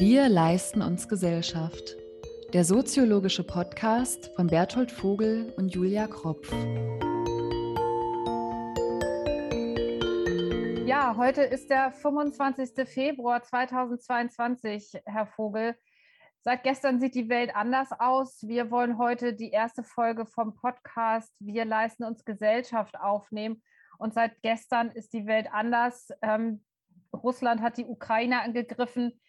Wir leisten uns Gesellschaft. Der soziologische Podcast von Berthold Vogel und Julia Kropf. Ja, heute ist der 25. Februar 2022, Herr Vogel. Seit gestern sieht die Welt anders aus. Wir wollen heute die erste Folge vom Podcast Wir leisten uns Gesellschaft aufnehmen. Und seit gestern ist die Welt anders. Ähm, Russland hat die Ukraine angegriffen.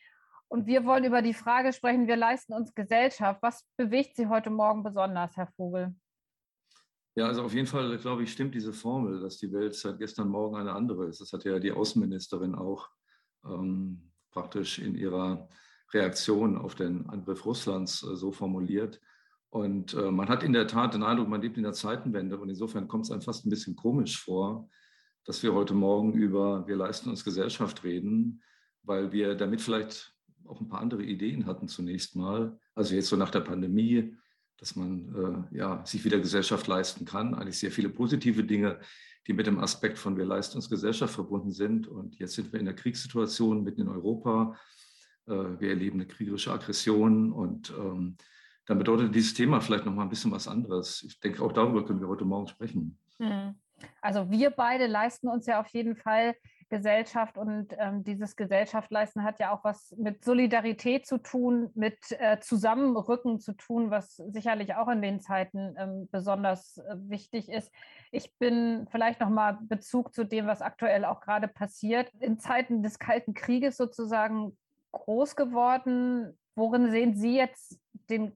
Und wir wollen über die Frage sprechen, wir leisten uns Gesellschaft. Was bewegt Sie heute Morgen besonders, Herr Vogel? Ja, also auf jeden Fall, glaube ich, stimmt diese Formel, dass die Welt seit gestern Morgen eine andere ist. Das hat ja die Außenministerin auch ähm, praktisch in ihrer Reaktion auf den Angriff Russlands äh, so formuliert. Und äh, man hat in der Tat den Eindruck, man lebt in der Zeitenwende. Und insofern kommt es einem fast ein bisschen komisch vor, dass wir heute Morgen über wir leisten uns Gesellschaft reden, weil wir damit vielleicht auch ein paar andere Ideen hatten zunächst mal. Also jetzt so nach der Pandemie, dass man äh, ja, sich wieder Gesellschaft leisten kann. Eigentlich sehr viele positive Dinge, die mit dem Aspekt von wir leisten uns Gesellschaft verbunden sind. Und jetzt sind wir in der Kriegssituation mitten in Europa. Äh, wir erleben eine kriegerische Aggression und ähm, dann bedeutet dieses Thema vielleicht noch mal ein bisschen was anderes. Ich denke, auch darüber können wir heute Morgen sprechen. Hm. Also wir beide leisten uns ja auf jeden Fall Gesellschaft und ähm, dieses Gesellschaftleisten hat ja auch was mit Solidarität zu tun, mit äh, Zusammenrücken zu tun, was sicherlich auch in den Zeiten ähm, besonders äh, wichtig ist. Ich bin vielleicht noch mal Bezug zu dem, was aktuell auch gerade passiert. In Zeiten des Kalten Krieges sozusagen groß geworden. Worin sehen Sie jetzt den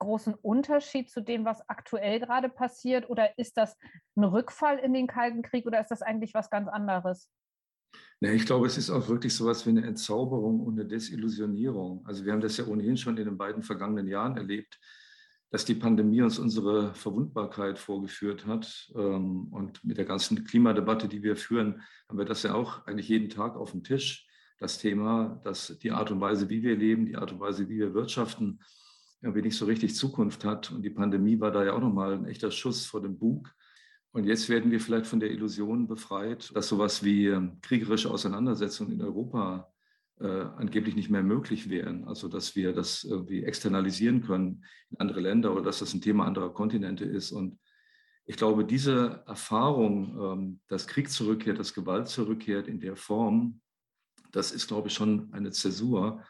großen Unterschied zu dem, was aktuell gerade passiert? Oder ist das ein Rückfall in den Kalten Krieg oder ist das eigentlich was ganz anderes? Nee, ich glaube, es ist auch wirklich so etwas wie eine Entzauberung und eine Desillusionierung. Also wir haben das ja ohnehin schon in den beiden vergangenen Jahren erlebt, dass die Pandemie uns unsere Verwundbarkeit vorgeführt hat. Ähm, und mit der ganzen Klimadebatte, die wir führen, haben wir das ja auch eigentlich jeden Tag auf dem Tisch. Das Thema, dass die Art und Weise, wie wir leben, die Art und Weise, wie wir wirtschaften, irgendwie nicht so richtig Zukunft hat. Und die Pandemie war da ja auch nochmal ein echter Schuss vor dem Bug. Und jetzt werden wir vielleicht von der Illusion befreit, dass sowas wie ähm, kriegerische Auseinandersetzungen in Europa äh, angeblich nicht mehr möglich wären. Also dass wir das irgendwie externalisieren können in andere Länder oder dass das ein Thema anderer Kontinente ist. Und ich glaube, diese Erfahrung, ähm, dass Krieg zurückkehrt, dass Gewalt zurückkehrt in der Form, das ist, glaube ich, schon eine Zäsur.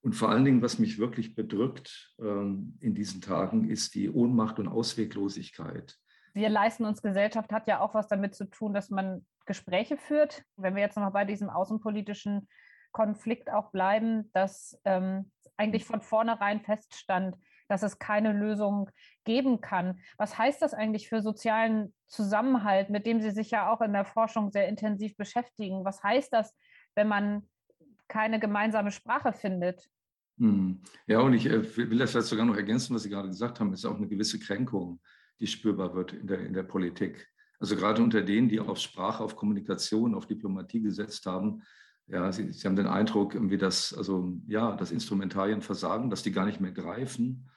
Und vor allen Dingen, was mich wirklich bedrückt ähm, in diesen Tagen, ist die Ohnmacht und Ausweglosigkeit. Wir leisten uns Gesellschaft hat ja auch was damit zu tun, dass man Gespräche führt. Wenn wir jetzt noch mal bei diesem außenpolitischen Konflikt auch bleiben, dass ähm, eigentlich von vornherein feststand, dass es keine Lösung geben kann. Was heißt das eigentlich für sozialen Zusammenhalt, mit dem Sie sich ja auch in der Forschung sehr intensiv beschäftigen? Was heißt das, wenn man keine gemeinsame Sprache findet. Hm. Ja, und ich äh, will das vielleicht sogar noch ergänzen, was Sie gerade gesagt haben, ist auch eine gewisse Kränkung, die spürbar wird in der, in der Politik. Also gerade unter denen, die auf Sprache, auf Kommunikation, auf Diplomatie gesetzt haben, ja, Sie, Sie haben den Eindruck, irgendwie, dass, also, ja, dass Instrumentarien versagen, dass die gar nicht mehr greifen.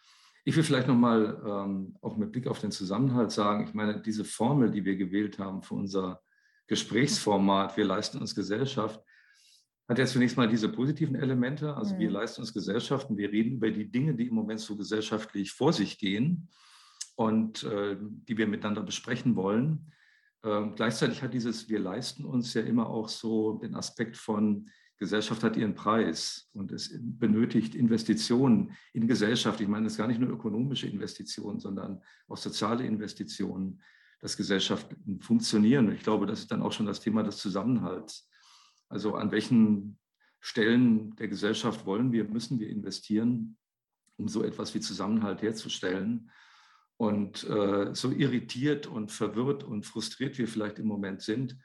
Ich will vielleicht nochmal ähm, auch mit Blick auf den Zusammenhalt sagen, ich meine, diese Formel, die wir gewählt haben für unser Gesprächsformat, wir leisten uns Gesellschaft, hat ja zunächst mal diese positiven Elemente. Also mhm. wir Leistungsgesellschaften, wir reden über die Dinge, die im Moment so gesellschaftlich vor sich gehen und äh, die wir miteinander besprechen wollen. Ähm, gleichzeitig hat dieses Wir leisten uns ja immer auch so den Aspekt von Gesellschaft hat ihren Preis und es benötigt Investitionen in Gesellschaft. Ich meine, es ist gar nicht nur ökonomische Investitionen, sondern auch soziale Investitionen, dass Gesellschaften funktionieren. Und ich glaube, das ist dann auch schon das Thema des Zusammenhalts. Also an welchen Stellen der Gesellschaft wollen wir, müssen wir investieren, um so etwas wie Zusammenhalt herzustellen. Und äh, so irritiert und verwirrt und frustriert wir vielleicht im Moment sind,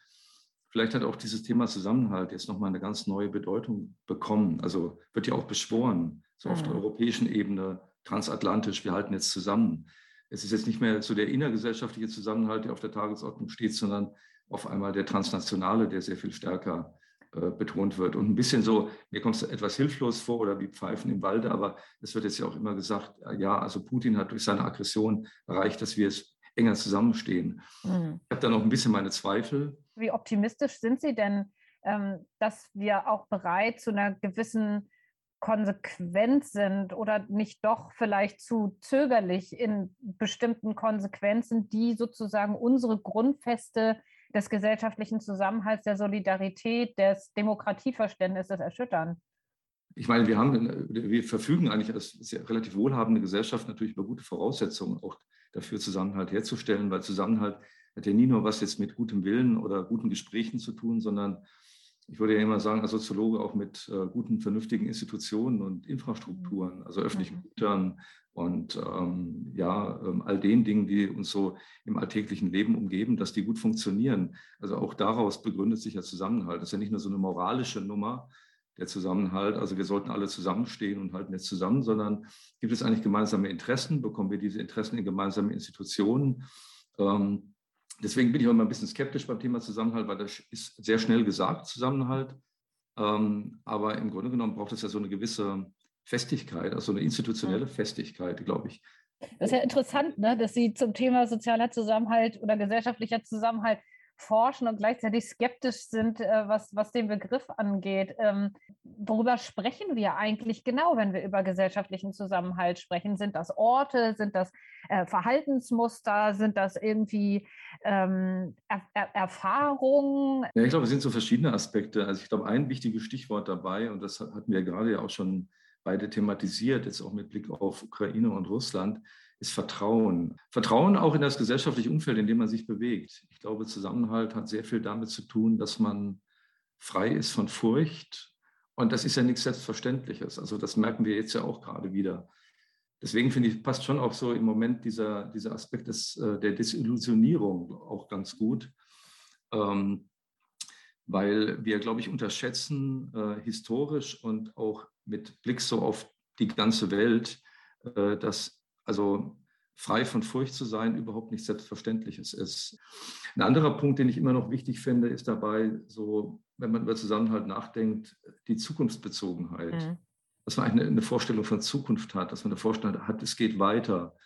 vielleicht hat auch dieses Thema Zusammenhalt jetzt nochmal eine ganz neue Bedeutung bekommen. Also wird ja auch beschworen, so auf der mhm. europäischen Ebene, transatlantisch, wir halten jetzt zusammen. Es ist jetzt nicht mehr so der innergesellschaftliche Zusammenhalt, der auf der Tagesordnung steht, sondern auf einmal der transnationale, der sehr viel stärker äh, betont wird. Und ein bisschen so, mir kommt es etwas hilflos vor oder wie Pfeifen im Walde, aber es wird jetzt ja auch immer gesagt, äh, ja, also Putin hat durch seine Aggression erreicht, dass wir es enger zusammenstehen. Mhm. Ich habe da noch ein bisschen meine Zweifel. Wie optimistisch sind Sie denn, ähm, dass wir auch bereit zu einer gewissen konsequent sind oder nicht doch vielleicht zu zögerlich in bestimmten Konsequenzen, die sozusagen unsere Grundfeste des gesellschaftlichen Zusammenhalts, der Solidarität, des Demokratieverständnisses erschüttern. Ich meine, wir, haben, wir verfügen eigentlich als relativ wohlhabende Gesellschaft natürlich über gute Voraussetzungen, auch dafür Zusammenhalt herzustellen, weil Zusammenhalt hat ja nie nur was jetzt mit gutem Willen oder guten Gesprächen zu tun, sondern ich würde ja immer sagen, als Soziologe auch mit äh, guten, vernünftigen Institutionen und Infrastrukturen, also öffentlichen mhm. Gütern und ähm, ja, ähm, all den Dingen, die uns so im alltäglichen Leben umgeben, dass die gut funktionieren. Also auch daraus begründet sich ja Zusammenhalt. Das ist ja nicht nur so eine moralische Nummer, der Zusammenhalt. Also wir sollten alle zusammenstehen und halten jetzt zusammen, sondern gibt es eigentlich gemeinsame Interessen? Bekommen wir diese Interessen in gemeinsame Institutionen? Ähm, deswegen bin ich auch immer ein bisschen skeptisch beim Thema Zusammenhalt, weil das ist sehr schnell gesagt, Zusammenhalt. Ähm, aber im Grunde genommen braucht es ja so eine gewisse Festigkeit, also eine institutionelle Festigkeit, glaube ich. Das ist ja interessant, ne, dass Sie zum Thema sozialer Zusammenhalt oder gesellschaftlicher Zusammenhalt forschen und gleichzeitig skeptisch sind, äh, was, was den Begriff angeht. Ähm, worüber sprechen wir eigentlich genau, wenn wir über gesellschaftlichen Zusammenhalt sprechen? Sind das Orte? Sind das äh, Verhaltensmuster? Sind das irgendwie ähm, er er Erfahrungen? Ja, ich glaube, es sind so verschiedene Aspekte. Also ich glaube, ein wichtiges Stichwort dabei, und das hatten wir gerade ja auch schon beide thematisiert, jetzt auch mit Blick auf Ukraine und Russland, ist Vertrauen. Vertrauen auch in das gesellschaftliche Umfeld, in dem man sich bewegt. Ich glaube, Zusammenhalt hat sehr viel damit zu tun, dass man frei ist von Furcht. Und das ist ja nichts Selbstverständliches. Also das merken wir jetzt ja auch gerade wieder. Deswegen finde ich, passt schon auch so im Moment dieser, dieser Aspekt des, äh, der Desillusionierung auch ganz gut. Ähm, weil wir, glaube ich, unterschätzen äh, historisch und auch mit Blick so auf die ganze Welt, äh, dass also frei von Furcht zu sein überhaupt nicht Selbstverständliches ist. Ein anderer Punkt, den ich immer noch wichtig finde, ist dabei so, wenn man über Zusammenhalt nachdenkt, die Zukunftsbezogenheit. Mhm. Dass man eine, eine Vorstellung von Zukunft hat, dass man eine Vorstellung hat, es geht weiter.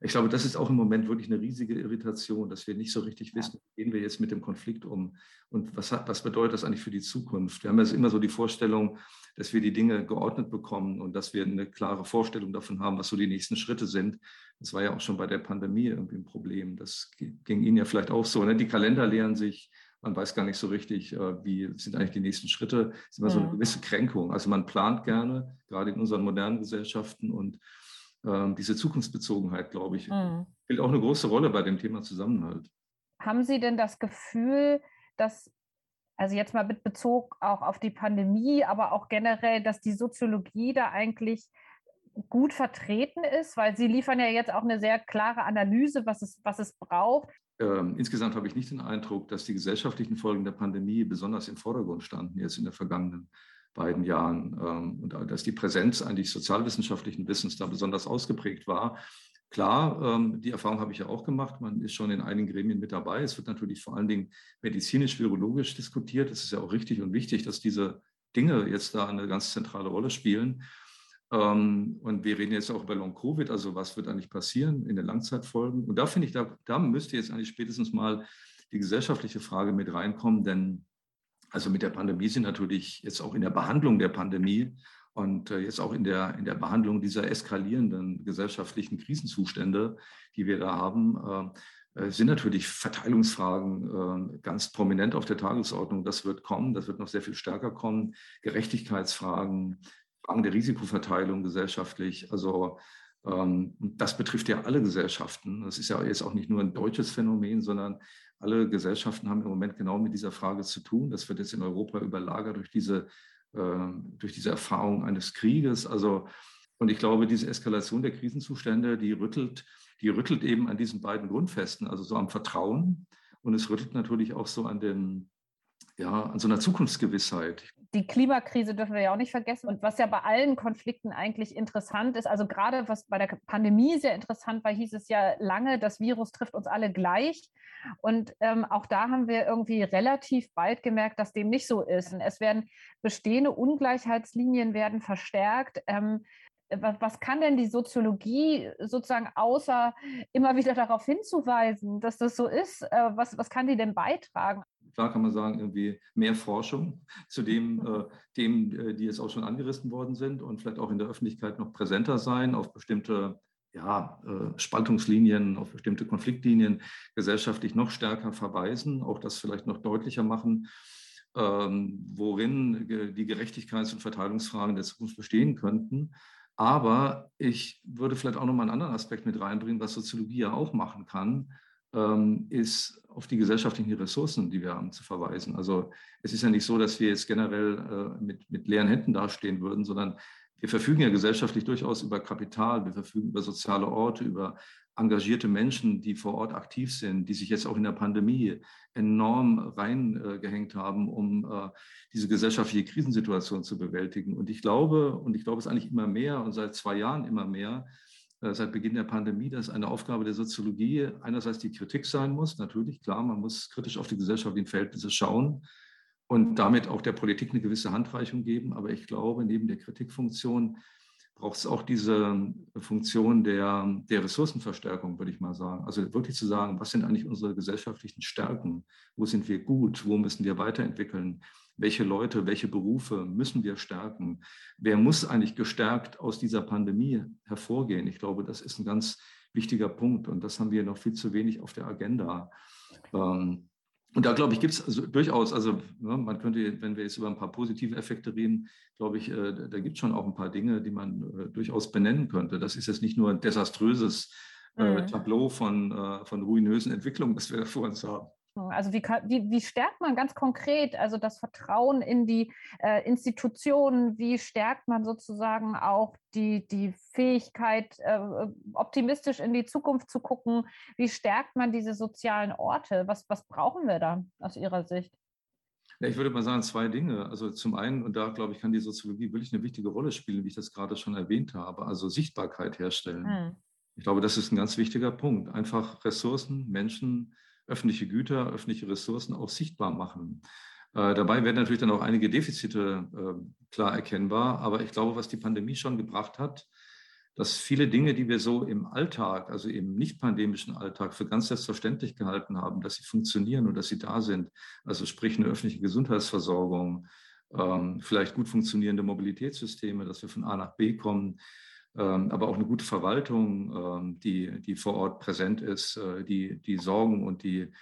Ich glaube, das ist auch im Moment wirklich eine riesige Irritation, dass wir nicht so richtig wissen, wie gehen wir jetzt mit dem Konflikt um und was, hat, was bedeutet das eigentlich für die Zukunft. Wir haben jetzt immer so die Vorstellung, dass wir die Dinge geordnet bekommen und dass wir eine klare Vorstellung davon haben, was so die nächsten Schritte sind. Das war ja auch schon bei der Pandemie irgendwie ein Problem. Das ging Ihnen ja vielleicht auch so. Ne? Die Kalender leeren sich, man weiß gar nicht so richtig, äh, wie sind eigentlich die nächsten Schritte. Das ist immer so eine gewisse Kränkung. Also man plant gerne, gerade in unseren modernen Gesellschaften und ähm, diese Zukunftsbezogenheit, glaube ich, mhm. spielt auch eine große Rolle bei dem Thema Zusammenhalt. Haben Sie denn das Gefühl, dass, also jetzt mal mit Bezug auch auf die Pandemie, aber auch generell, dass die Soziologie da eigentlich gut vertreten ist, weil Sie liefern ja jetzt auch eine sehr klare Analyse, was es, was es braucht. Ähm, insgesamt habe ich nicht den Eindruck, dass die gesellschaftlichen Folgen der Pandemie besonders im Vordergrund standen jetzt in der vergangenen beiden Jahren ähm, und dass die Präsenz eigentlich sozialwissenschaftlichen Wissens da besonders ausgeprägt war. Klar, ähm, die Erfahrung habe ich ja auch gemacht. Man ist schon in einigen Gremien mit dabei. Es wird natürlich vor allen Dingen medizinisch-virologisch diskutiert. Es ist ja auch richtig und wichtig, dass diese Dinge jetzt da eine ganz zentrale Rolle spielen. Ähm, und wir reden jetzt auch über Long-Covid, also was wird eigentlich passieren in den Langzeitfolgen. Und da finde ich, da, da müsste jetzt eigentlich spätestens mal die gesellschaftliche Frage mit reinkommen, denn also mit der Pandemie sind natürlich jetzt auch in der Behandlung der Pandemie und äh, jetzt auch in der, in der Behandlung dieser eskalierenden gesellschaftlichen Krisenzustände, die wir da haben, äh, äh, sind natürlich Verteilungsfragen ganz prominent auf der Tagesordnung. Das wird kommen, das wird noch sehr viel stärker kommen. Gerechtigkeitsfragen, Fragen der Risikoverteilung gesellschaftlich. Also ähm, das betrifft ja alle Gesellschaften. Das ist ja jetzt auch nicht nur ein deutsches Phänomen, sondern alle Gesellschaften haben im Moment genau mit dieser Frage zu tun. Das wird jetzt in Europa überlagert durch diese, äh, durch diese Erfahrung eines Krieges. Also, und ich glaube, diese Eskalation der Krisenzustände, die rüttelt, die rüttelt eben an diesen beiden Grundfesten, also so am Vertrauen. Und es rüttelt natürlich auch so an den, ja, an so einer Zukunftsgewissheit die Klimakrise dürfen wir ja auch nicht vergessen. Und was ja bei allen Konflikten eigentlich interessant ist, also gerade was bei der Pandemie sehr interessant war, hieß es ja lange, das Virus trifft uns alle gleich. Und ähm, auch da haben wir irgendwie relativ bald gemerkt, dass dem nicht so ist. Und es werden bestehende Ungleichheitslinien werden verstärkt. Ähm, was kann denn die Soziologie sozusagen außer immer wieder darauf hinzuweisen, dass das so ist? Äh, was, was kann die denn beitragen? klar kann man sagen, irgendwie mehr Forschung zu dem, äh, dem äh, die jetzt auch schon angerissen worden sind und vielleicht auch in der Öffentlichkeit noch präsenter sein auf bestimmte ja, äh, Spaltungslinien, auf bestimmte Konfliktlinien gesellschaftlich noch stärker verweisen, auch das vielleicht noch deutlicher machen, ähm, worin die Gerechtigkeits- und Verteilungsfragen der Zukunft bestehen könnten. Aber ich würde vielleicht auch noch mal einen anderen Aspekt mit reinbringen, was Soziologie ja auch machen kann, ähm, ist auf die gesellschaftlichen Ressourcen, die wir haben, zu verweisen. Also es ist ja nicht so, dass wir jetzt generell äh, mit, mit leeren Händen dastehen würden, sondern wir verfügen ja gesellschaftlich durchaus über Kapital, wir verfügen über soziale Orte, über engagierte Menschen, die vor Ort aktiv sind, die sich jetzt auch in der Pandemie enorm reingehängt haben, um äh, diese gesellschaftliche Krisensituation zu bewältigen. Und ich glaube, und ich glaube es eigentlich immer mehr und seit zwei Jahren immer mehr, äh, seit Beginn der Pandemie, dass eine Aufgabe der Soziologie einerseits die Kritik sein muss. Natürlich, klar, man muss kritisch auf die gesellschaftlichen Verhältnisse schauen und damit auch der Politik eine gewisse Handreichung geben. Aber ich glaube, neben der Kritikfunktion braucht es auch diese Funktion der, der Ressourcenverstärkung, würde ich mal sagen. Also wirklich zu sagen, was sind eigentlich unsere gesellschaftlichen Stärken? Wo sind wir gut? Wo müssen wir weiterentwickeln? Welche Leute, welche Berufe müssen wir stärken? Wer muss eigentlich gestärkt aus dieser Pandemie hervorgehen? Ich glaube, das ist ein ganz wichtiger Punkt und das haben wir noch viel zu wenig auf der Agenda. Ähm, und da glaube ich, gibt es also durchaus, also ne, man könnte, wenn wir jetzt über ein paar positive Effekte reden, glaube ich, äh, da gibt es schon auch ein paar Dinge, die man äh, durchaus benennen könnte. Das ist jetzt nicht nur ein desaströses äh, mhm. Tableau von, äh, von ruinösen Entwicklungen, das wir da vor uns haben. Also wie, wie, wie stärkt man ganz konkret also das Vertrauen in die äh, Institutionen? Wie stärkt man sozusagen auch die, die Fähigkeit, äh, optimistisch in die Zukunft zu gucken? Wie stärkt man diese sozialen Orte? Was, was brauchen wir da aus Ihrer Sicht? Ja, ich würde mal sagen, zwei Dinge. Also zum einen, und da glaube ich, kann die Soziologie wirklich eine wichtige Rolle spielen, wie ich das gerade schon erwähnt habe, also Sichtbarkeit herstellen. Hm. Ich glaube, das ist ein ganz wichtiger Punkt. Einfach Ressourcen, Menschen, öffentliche Güter, öffentliche Ressourcen auch sichtbar machen. Äh, dabei werden natürlich dann auch einige Defizite äh, klar erkennbar. Aber ich glaube, was die Pandemie schon gebracht hat, dass viele Dinge, die wir so im Alltag, also im nicht pandemischen Alltag, für ganz selbstverständlich gehalten haben, dass sie funktionieren und dass sie da sind, also sprich eine öffentliche Gesundheitsversorgung, ähm, vielleicht gut funktionierende Mobilitätssysteme, dass wir von A nach B kommen, aber auch eine gute Verwaltung, ähm, die, die vor Ort präsent ist, äh, die, die Sorgen und die,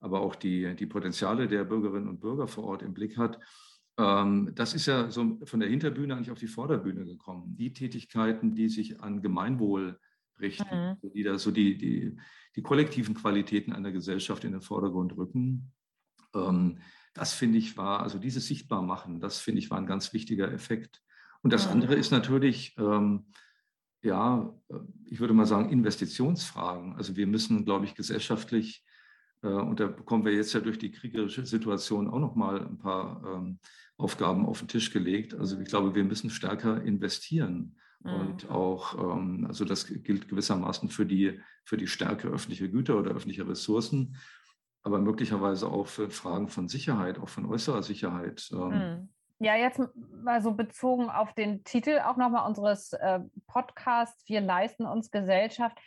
aber auch die, die Potenziale der Bürgerinnen und Bürger vor Ort im Blick hat. Ähm, das ist ja so von der Hinterbühne eigentlich auf die Vorderbühne gekommen. Die Tätigkeiten, die sich an Gemeinwohl richten, mhm. die da so die, die, die kollektiven Qualitäten einer Gesellschaft in den Vordergrund rücken. Das finde ich war, also dieses Sichtbarmachen, das finde ich war ein ganz wichtiger Effekt. Und das andere ist natürlich, ja, äh, ich würde mal sagen, Investitionsfragen. Also wir müssen, glaube ich, gesellschaftlich, äh, und da bekommen wir jetzt ja durch die kriegerische Situation auch noch mal ein paar ähm, Aufgaben auf den Tisch gelegt. Also ich glaube, wir müssen stärker investieren. Mhm. Und auch, ähm, also das gilt gewissermaßen für die, für die Stärke öffentlicher Güter oder öffentlicher Ressourcen, aber möglicherweise auch für Fragen von Sicherheit, auch von äußerer Sicherheit. Ähm, mhm. Ja, jetzt mal so bezogen auf den Titel auch nochmal unseres äh, Podcasts, wir leisten uns Gesellschaft.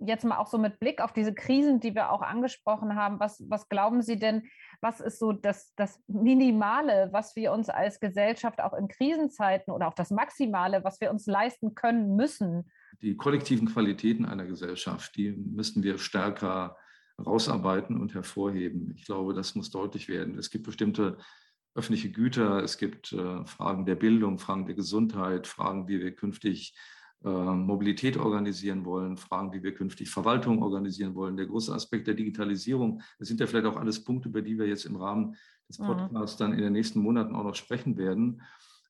Jetzt mal auch so mit Blick auf diese Krisen, die wir auch angesprochen haben. Was, was glauben Sie denn, was ist so das, das Minimale, was wir uns als Gesellschaft auch in Krisenzeiten oder auch das Maximale, was wir uns leisten können müssen? Die kollektiven Qualitäten einer Gesellschaft, die müssen wir stärker rausarbeiten und hervorheben. Ich glaube, das muss deutlich werden. Es gibt bestimmte öffentliche Güter, es gibt äh, Fragen der Bildung, Fragen der Gesundheit, Fragen, wie wir künftig äh, Mobilität organisieren wollen, Fragen, wie wir künftig Verwaltung organisieren wollen. Der große Aspekt der Digitalisierung, das sind ja vielleicht auch alles Punkte, über die wir jetzt im Rahmen des mhm. Podcasts dann in den nächsten Monaten auch noch sprechen werden.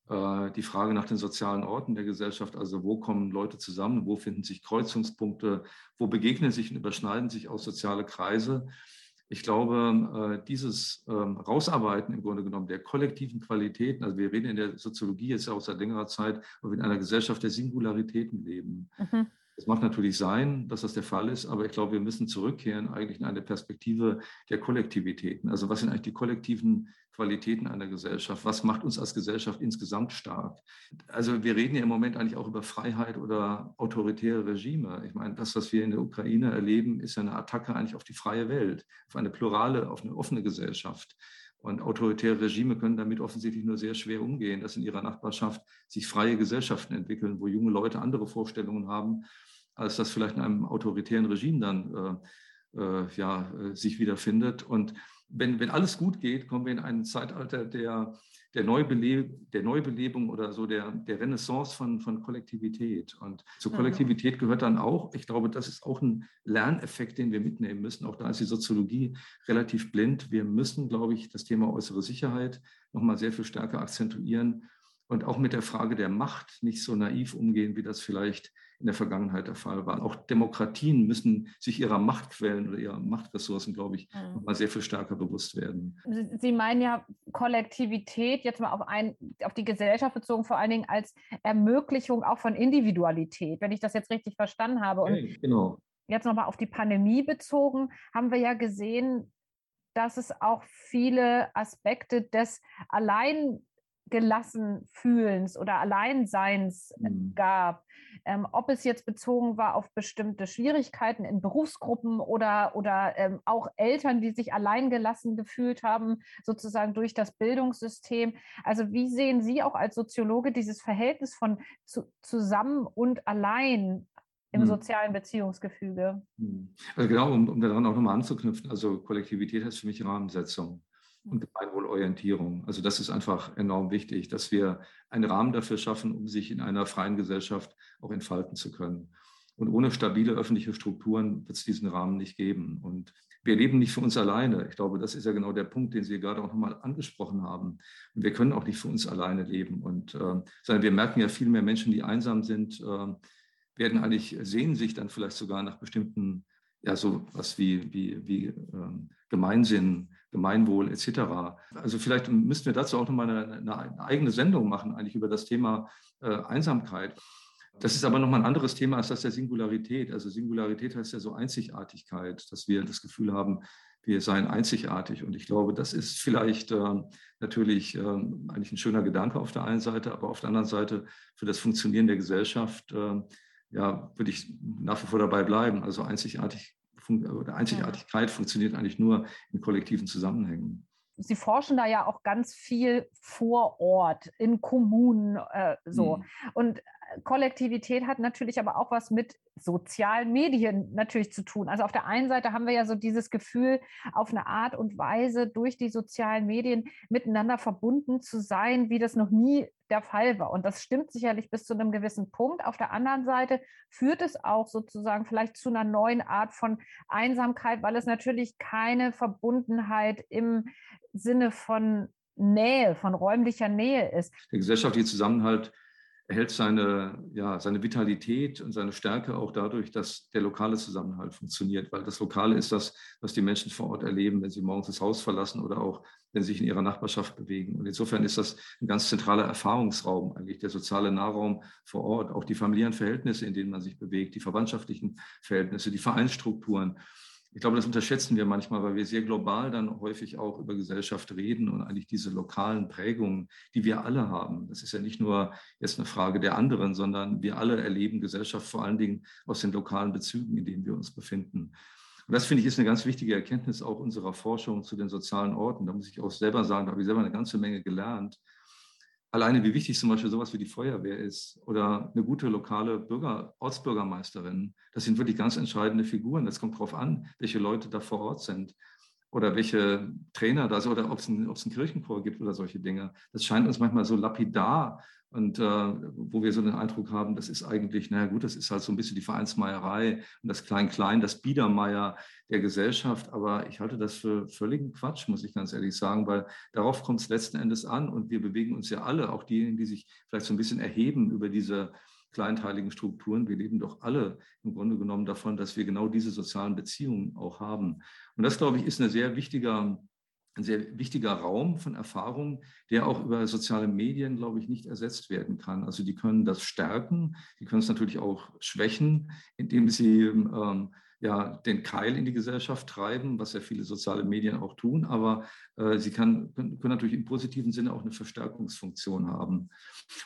Äh, die Frage nach den sozialen Orten der Gesellschaft, also wo kommen Leute zusammen, wo finden sich Kreuzungspunkte, wo begegnen sich und überschneiden sich auch soziale Kreise ich glaube, äh, dieses ähm, Rausarbeiten im Grunde genommen der kollektiven Qualitäten, also wir reden in der Soziologie jetzt ja auch seit längerer Zeit, wo wir in einer Gesellschaft der Singularitäten leben. Mhm. Es mag natürlich sein, dass das der Fall ist, aber ich glaube, wir müssen zurückkehren eigentlich in eine Perspektive der Kollektivitäten. Also was sind eigentlich die kollektiven Qualitäten einer Gesellschaft? Was macht uns als Gesellschaft insgesamt stark? Also wir reden ja im Moment eigentlich auch über Freiheit oder autoritäre Regime. Ich meine, das, was wir in der Ukraine erleben, ist ja eine Attacke eigentlich auf die freie Welt, auf eine plurale, auf eine offene Gesellschaft. Und autoritäre Regime können damit offensichtlich nur sehr schwer umgehen, dass in ihrer Nachbarschaft sich freie Gesellschaften entwickeln, wo junge Leute andere Vorstellungen haben, als das vielleicht in einem autoritären Regime dann äh, äh, ja, äh, sich wiederfindet. Und wenn, wenn alles gut geht, kommen wir in ein Zeitalter der, der, Neubeleb der Neubelebung oder so der, der Renaissance von, von Kollektivität. Und zur. Kollektivität gehört dann auch, ich glaube, das ist auch ein Lerneffekt, den wir mitnehmen müssen. Auch da ist die Soziologie relativ blind. Wir müssen, glaube ich, das Thema äußere Sicherheit nochmal sehr viel stärker akzentuieren und auch mit der Frage der Macht nicht so naiv umgehen, wie das vielleicht in der Vergangenheit der Fall war. Auch Demokratien müssen sich ihrer Machtquellen oder ihrer Machtressourcen, glaube ich, mhm. mal sehr viel stärker bewusst werden. Sie meinen ja Kollektivität jetzt mal auf, ein, auf die Gesellschaft bezogen, vor allen Dingen als Ermöglichung auch von Individualität, wenn ich das jetzt richtig verstanden habe. Und okay, genau. Jetzt nochmal auf die Pandemie bezogen, haben wir ja gesehen, dass es auch viele Aspekte des allein gelassen Fühlens oder Alleinseins mhm. gab. Ähm, ob es jetzt bezogen war auf bestimmte Schwierigkeiten in Berufsgruppen oder, oder ähm, auch Eltern, die sich alleingelassen gefühlt haben, sozusagen durch das Bildungssystem. Also wie sehen Sie auch als Soziologe dieses Verhältnis von zu, zusammen und allein im hm. sozialen Beziehungsgefüge? Hm. Also genau, um, um daran auch nochmal anzuknüpfen, also Kollektivität heißt für mich Rahmensetzung und Gemeinwohlorientierung. Also das ist einfach enorm wichtig, dass wir einen Rahmen dafür schaffen, um sich in einer freien Gesellschaft auch entfalten zu können. Und ohne stabile öffentliche Strukturen wird es diesen Rahmen nicht geben. Und wir leben nicht für uns alleine. Ich glaube, das ist ja genau der Punkt, den Sie gerade auch nochmal angesprochen haben. Und wir können auch nicht für uns alleine leben. Und, äh, sondern wir merken ja viel mehr Menschen, die einsam sind, äh, werden eigentlich, sehen sich dann vielleicht sogar nach bestimmten, ja, so was wie, wie, wie ähm, Gemeinsinn, Gemeinwohl etc. Also vielleicht müssten wir dazu auch nochmal eine, eine eigene Sendung machen, eigentlich über das Thema äh, Einsamkeit. Das ist aber nochmal ein anderes Thema als das der Singularität. Also Singularität heißt ja so Einzigartigkeit, dass wir das Gefühl haben, wir seien einzigartig. Und ich glaube, das ist vielleicht äh, natürlich äh, eigentlich ein schöner Gedanke auf der einen Seite, aber auf der anderen Seite für das Funktionieren der Gesellschaft, äh, ja, würde ich nach wie vor dabei bleiben. Also einzigartig oder Einzigartigkeit funktioniert eigentlich nur in kollektiven Zusammenhängen. Sie forschen da ja auch ganz viel vor Ort, in Kommunen äh, so. Mhm. Und Kollektivität hat natürlich aber auch was mit sozialen Medien natürlich zu tun. Also auf der einen Seite haben wir ja so dieses Gefühl, auf eine Art und Weise durch die sozialen Medien miteinander verbunden zu sein, wie das noch nie der Fall war. Und das stimmt sicherlich bis zu einem gewissen Punkt. Auf der anderen Seite führt es auch sozusagen vielleicht zu einer neuen Art von Einsamkeit, weil es natürlich keine Verbundenheit im Sinne von Nähe, von räumlicher Nähe ist. Der gesellschaftliche Zusammenhalt erhält seine, ja, seine Vitalität und seine Stärke auch dadurch, dass der lokale Zusammenhalt funktioniert, weil das Lokale ist das, was die Menschen vor Ort erleben, wenn sie morgens das Haus verlassen oder auch wenn sie sich in ihrer Nachbarschaft bewegen. Und insofern ist das ein ganz zentraler Erfahrungsraum, eigentlich der soziale Nahraum vor Ort, auch die familiären Verhältnisse, in denen man sich bewegt, die verwandtschaftlichen Verhältnisse, die Vereinsstrukturen. Ich glaube, das unterschätzen wir manchmal, weil wir sehr global dann häufig auch über Gesellschaft reden und eigentlich diese lokalen Prägungen, die wir alle haben. Das ist ja nicht nur jetzt eine Frage der anderen, sondern wir alle erleben Gesellschaft vor allen Dingen aus den lokalen Bezügen, in denen wir uns befinden. Und das finde ich ist eine ganz wichtige Erkenntnis auch unserer Forschung zu den sozialen Orten. Da muss ich auch selber sagen, da habe ich selber eine ganze Menge gelernt alleine wie wichtig zum Beispiel sowas wie die Feuerwehr ist oder eine gute lokale Bürger, Ortsbürgermeisterin, das sind wirklich ganz entscheidende Figuren. Das kommt darauf an, welche Leute da vor Ort sind oder welche Trainer da sind oder ob es ein, ob es einen Kirchenchor gibt oder solche Dinge. Das scheint uns manchmal so lapidar und äh, wo wir so den Eindruck haben, das ist eigentlich, naja gut, das ist halt so ein bisschen die Vereinsmeierei und das Klein-Klein, das Biedermeier der Gesellschaft. Aber ich halte das für völligen Quatsch, muss ich ganz ehrlich sagen, weil darauf kommt es letzten Endes an und wir bewegen uns ja alle, auch diejenigen, die sich vielleicht so ein bisschen erheben über diese kleinteiligen Strukturen. Wir leben doch alle im Grunde genommen davon, dass wir genau diese sozialen Beziehungen auch haben. Und das, glaube ich, ist ein sehr wichtiger ein sehr wichtiger Raum von Erfahrung, der auch über soziale Medien, glaube ich, nicht ersetzt werden kann. Also die können das stärken, die können es natürlich auch schwächen, indem sie ähm, ja, den Keil in die Gesellschaft treiben, was ja viele soziale Medien auch tun, aber äh, sie kann, können, können natürlich im positiven Sinne auch eine Verstärkungsfunktion haben.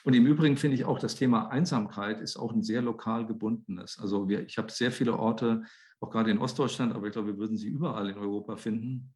Und im Übrigen finde ich auch, das Thema Einsamkeit ist auch ein sehr lokal gebundenes. Also wir, ich habe sehr viele Orte, auch gerade in Ostdeutschland, aber ich glaube, wir würden sie überall in Europa finden,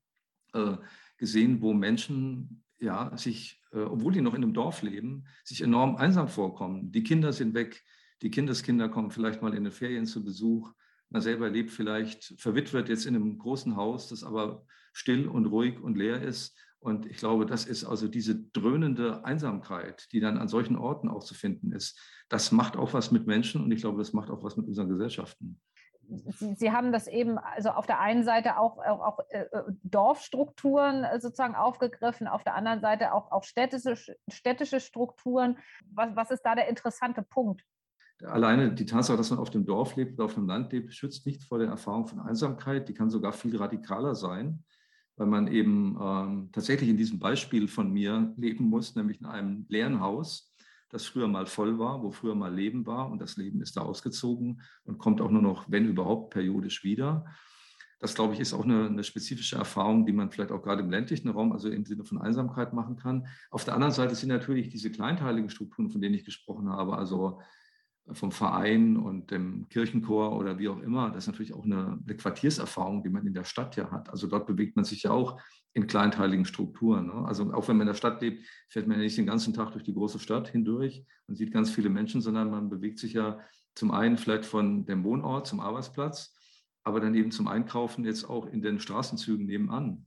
äh, gesehen, wo Menschen ja, sich, äh, obwohl die noch in einem Dorf leben, sich enorm einsam vorkommen. Die Kinder sind weg, die Kindeskinder kommen vielleicht mal in den Ferien zu Besuch. Man selber lebt vielleicht verwitwet jetzt in einem großen Haus, das aber still und ruhig und leer ist. Und ich glaube, das ist also diese dröhnende Einsamkeit, die dann an solchen Orten auch zu finden ist. Das macht auch was mit Menschen und ich glaube, das macht auch was mit unseren Gesellschaften. Sie, Sie, haben das eben also auf der einen Seite auch, auch, auch äh, äh Dorfstrukturen äh, sozusagen aufgegriffen, auf der anderen Seite auch, auch städtische, städtische Strukturen. Was, was ist da der interessante Punkt? Alleine die Tatsache, dass man auf dem Dorf lebt oder auf dem Land lebt, schützt nicht vor der Erfahrung von Einsamkeit. Die kann sogar viel radikaler sein, weil man eben ähm, tatsächlich in diesem Beispiel von mir leben muss, nämlich in einem leeren Haus das früher mal voll war, wo früher mal Leben war und das Leben ist da ausgezogen und kommt auch nur noch, wenn überhaupt, periodisch wieder. Das, glaube ich, ist auch eine, eine, spezifische Erfahrung, die man vielleicht auch gerade im ländlichen Raum, also im Sinne von Einsamkeit machen kann. Auf der anderen Seite sind natürlich diese kleinteiligen Strukturen, von denen ich gesprochen habe, also vom Verein und dem Kirchenchor oder wie auch immer, das ist natürlich auch eine, eine, Quartierserfahrung, die man in der Stadt ja hat. Also dort bewegt man sich ja auch in kleinteiligen Strukturen. Ne? Also auch wenn man in der Stadt lebt, fährt man ja nicht den ganzen Tag durch die große Stadt hindurch und sieht ganz viele Menschen, sondern man bewegt sich ja zum einen vielleicht von dem Wohnort zum Arbeitsplatz, aber dann eben zum Einkaufen jetzt auch in den Straßenzügen nebenan.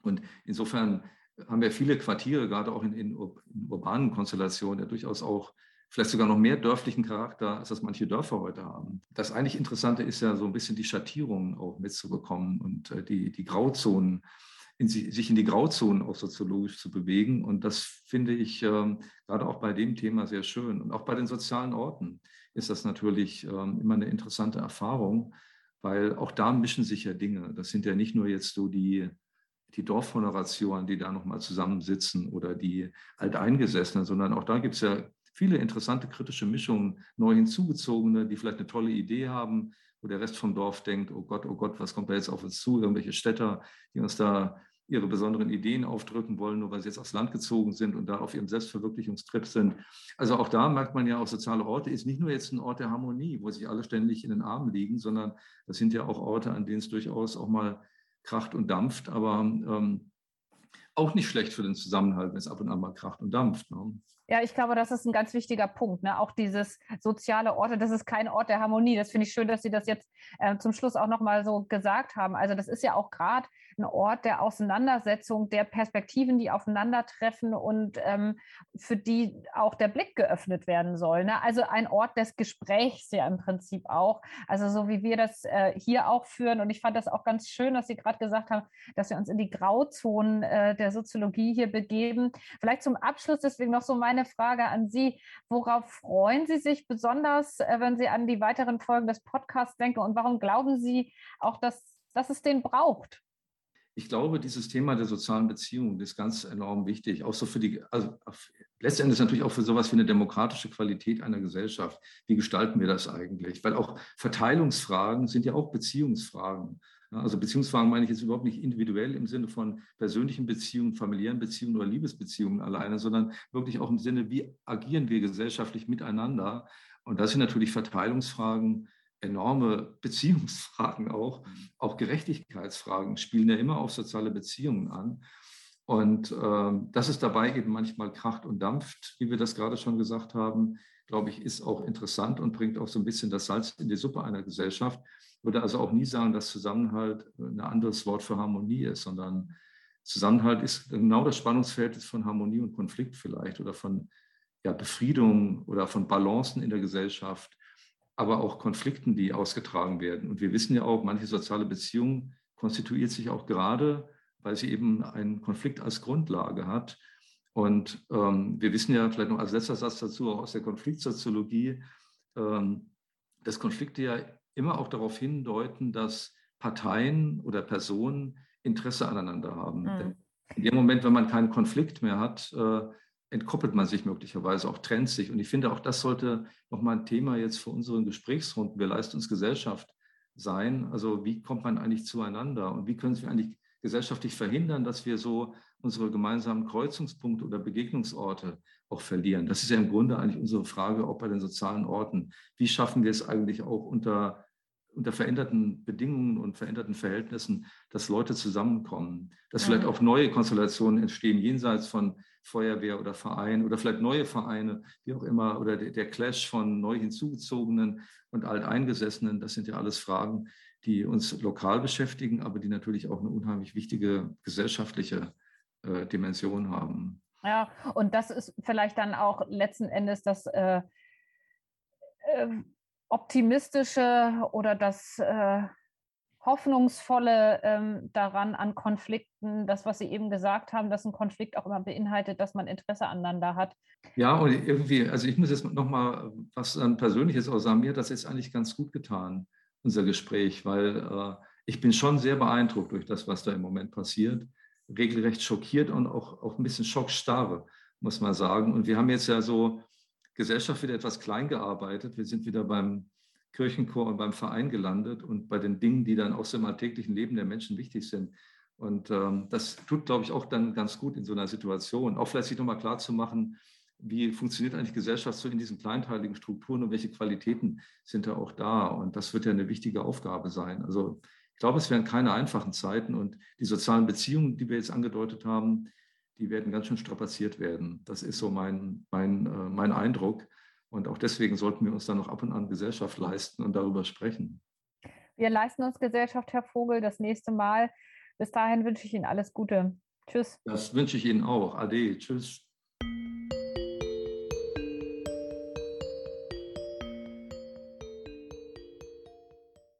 Und insofern haben wir viele Quartiere, gerade auch in, in, in urbanen Konstellationen, ja durchaus auch vielleicht sogar noch mehr dörflichen Charakter, als das manche Dörfer heute haben. Das eigentlich Interessante ist ja so ein bisschen die Schattierungen auch mitzubekommen und äh, die, die Grauzonen, in sich in die Grauzonen auch soziologisch zu bewegen. Und das finde ich ähm, gerade auch bei dem Thema sehr schön. Und auch bei den sozialen Orten ist das natürlich ähm, immer eine interessante Erfahrung, weil auch da mischen sich ja Dinge. Das sind ja nicht nur jetzt so die, die Dorfhonorationen, die da nochmal zusammensitzen oder die Alteingesessenen, sondern auch da gibt es ja viele interessante kritische Mischungen, neu hinzugezogene, die vielleicht eine tolle Idee haben, wo der Rest vom Dorf denkt, oh Gott, oh Gott, was kommt da jetzt auf uns zu? Irgendwelche Städter, die uns da ihre besonderen Ideen aufdrücken wollen, nur weil sie jetzt aufs Land gezogen sind und da auf ihrem Selbstverwirklichungstrip sind. Also auch da merkt man ja, auch soziale Orte ist nicht nur jetzt ein Ort der Harmonie, wo sich alle ständig in den Armen liegen, sondern das sind ja auch Orte, an denen es durchaus auch mal kracht und dampft, aber ähm, auch nicht schlecht für den Zusammenhalt, wenn es ab und an mal kracht und dampft. Ne? Ja, ich glaube, das ist ein ganz wichtiger Punkt. Ne? Auch dieses soziale Orte, das ist kein Ort der Harmonie. Das finde ich schön, dass Sie das jetzt äh, zum Schluss auch nochmal so gesagt haben. Also das ist ja auch gerade ein Ort der Auseinandersetzung, der Perspektiven, die aufeinandertreffen und ähm, für die auch der Blick geöffnet werden soll. Ne? Also ein Ort des Gesprächs ja im Prinzip auch. Also so wie wir das äh, hier auch führen. Und ich fand das auch ganz schön, dass Sie gerade gesagt haben, dass wir uns in die Grauzonen äh, der Soziologie hier begeben. Vielleicht zum Abschluss deswegen noch so meine Frage an Sie. Worauf freuen Sie sich besonders, äh, wenn Sie an die weiteren Folgen des Podcasts denken? Und warum glauben Sie auch, dass, dass es den braucht? ich glaube, dieses Thema der sozialen Beziehungen ist ganz enorm wichtig, auch so für die, also letztendlich natürlich auch für sowas wie eine demokratische Qualität einer Gesellschaft. Wie gestalten wir das eigentlich? Weil auch Verteilungsfragen sind ja auch Beziehungsfragen. Also Beziehungsfragen meine ich jetzt überhaupt nicht individuell im Sinne von persönlichen Beziehungen, familiären Beziehungen oder Liebesbeziehungen alleine, sondern wirklich auch im Sinne, wie agieren wir gesellschaftlich miteinander? Und das sind natürlich Verteilungsfragen, enorme Beziehungsfragen auch, mhm. auch Gerechtigkeitsfragen spielen ja immer auf soziale Beziehungen an. Und ähm, dass es dabei eben manchmal kracht und dampft, wie wir das gerade schon gesagt haben, glaube ich, ist auch interessant und bringt auch so ein bisschen das Salz in die Suppe einer Gesellschaft. Würde also auch nie sagen, dass Zusammenhalt ein anderes Wort für Harmonie ist, sondern Zusammenhalt ist genau das Spannungsfeld von Harmonie und Konflikt vielleicht oder von ja, Befriedung oder von Balancen in der Gesellschaft aber auch Konflikten, die ausgetragen werden. Und wir wissen ja auch, manche soziale Beziehung konstituiert sich auch gerade, weil sie eben einen Konflikt als Grundlage hat. Und ähm, wir wissen ja vielleicht noch als letzter Satz dazu auch aus der Konfliktsoziologie, ähm, dass Konflikte ja immer auch darauf hindeuten, dass Parteien oder Personen Interesse aneinander haben. Mhm. In dem Moment, wenn man keinen Konflikt mehr hat, äh, entkoppelt man sich möglicherweise, auch trennt sich. Und ich finde, auch das sollte nochmal ein Thema jetzt für unseren Gesprächsrunden, wir Leistungsgesellschaft sein. Also wie kommt man eigentlich zueinander und wie können wir eigentlich gesellschaftlich verhindern, dass wir so unsere gemeinsamen Kreuzungspunkte oder Begegnungsorte auch verlieren. Das ist ja im Grunde eigentlich unsere Frage, auch bei den sozialen Orten. Wie schaffen wir es eigentlich auch unter unter veränderten Bedingungen und veränderten Verhältnissen, dass Leute zusammenkommen, dass vielleicht auch neue Konstellationen entstehen, jenseits von Feuerwehr oder Verein oder vielleicht neue Vereine, wie auch immer, oder der, der Clash von neu hinzugezogenen und alteingesessenen. Das sind ja alles Fragen, die uns lokal beschäftigen, aber die natürlich auch eine unheimlich wichtige gesellschaftliche äh, Dimension haben. Ja, und das ist vielleicht dann auch letzten Endes das äh, äh, optimistische oder das äh, hoffnungsvolle ähm, daran an Konflikten, das, was Sie eben gesagt haben, dass ein Konflikt auch immer beinhaltet, dass man Interesse aneinander hat. Ja, und irgendwie, also ich muss jetzt nochmal was Persönliches auch sagen, mir hat das jetzt eigentlich ganz gut getan, unser Gespräch, weil äh, ich bin schon sehr beeindruckt durch das, was da im Moment passiert, regelrecht schockiert und auch, auch ein bisschen schockstarre, muss man sagen. Und wir haben jetzt ja so Gesellschaft wieder etwas klein gearbeitet. Wir sind wieder beim Kirchenchor und beim Verein gelandet und bei den Dingen, die dann auch so im alltäglichen Leben der Menschen wichtig sind. Und ähm, das tut, glaube ich, auch dann ganz gut in so einer Situation. Auch vielleicht sich nochmal klar zu machen, wie funktioniert eigentlich Gesellschaft so in diesen kleinteiligen Strukturen und welche Qualitäten sind da auch da. Und das wird ja eine wichtige Aufgabe sein. Also ich glaube, es werden keine einfachen Zeiten und die sozialen Beziehungen, die wir jetzt angedeutet haben, die werden ganz schön strapaziert werden. Das ist so mein, mein, äh, mein Eindruck. Und auch deswegen sollten wir uns dann noch ab und an Gesellschaft leisten und darüber sprechen. Wir leisten uns Gesellschaft, Herr Vogel, das nächste Mal. Bis dahin wünsche ich Ihnen alles Gute. Tschüss. Das wünsche ich Ihnen auch. Ade. Tschüss.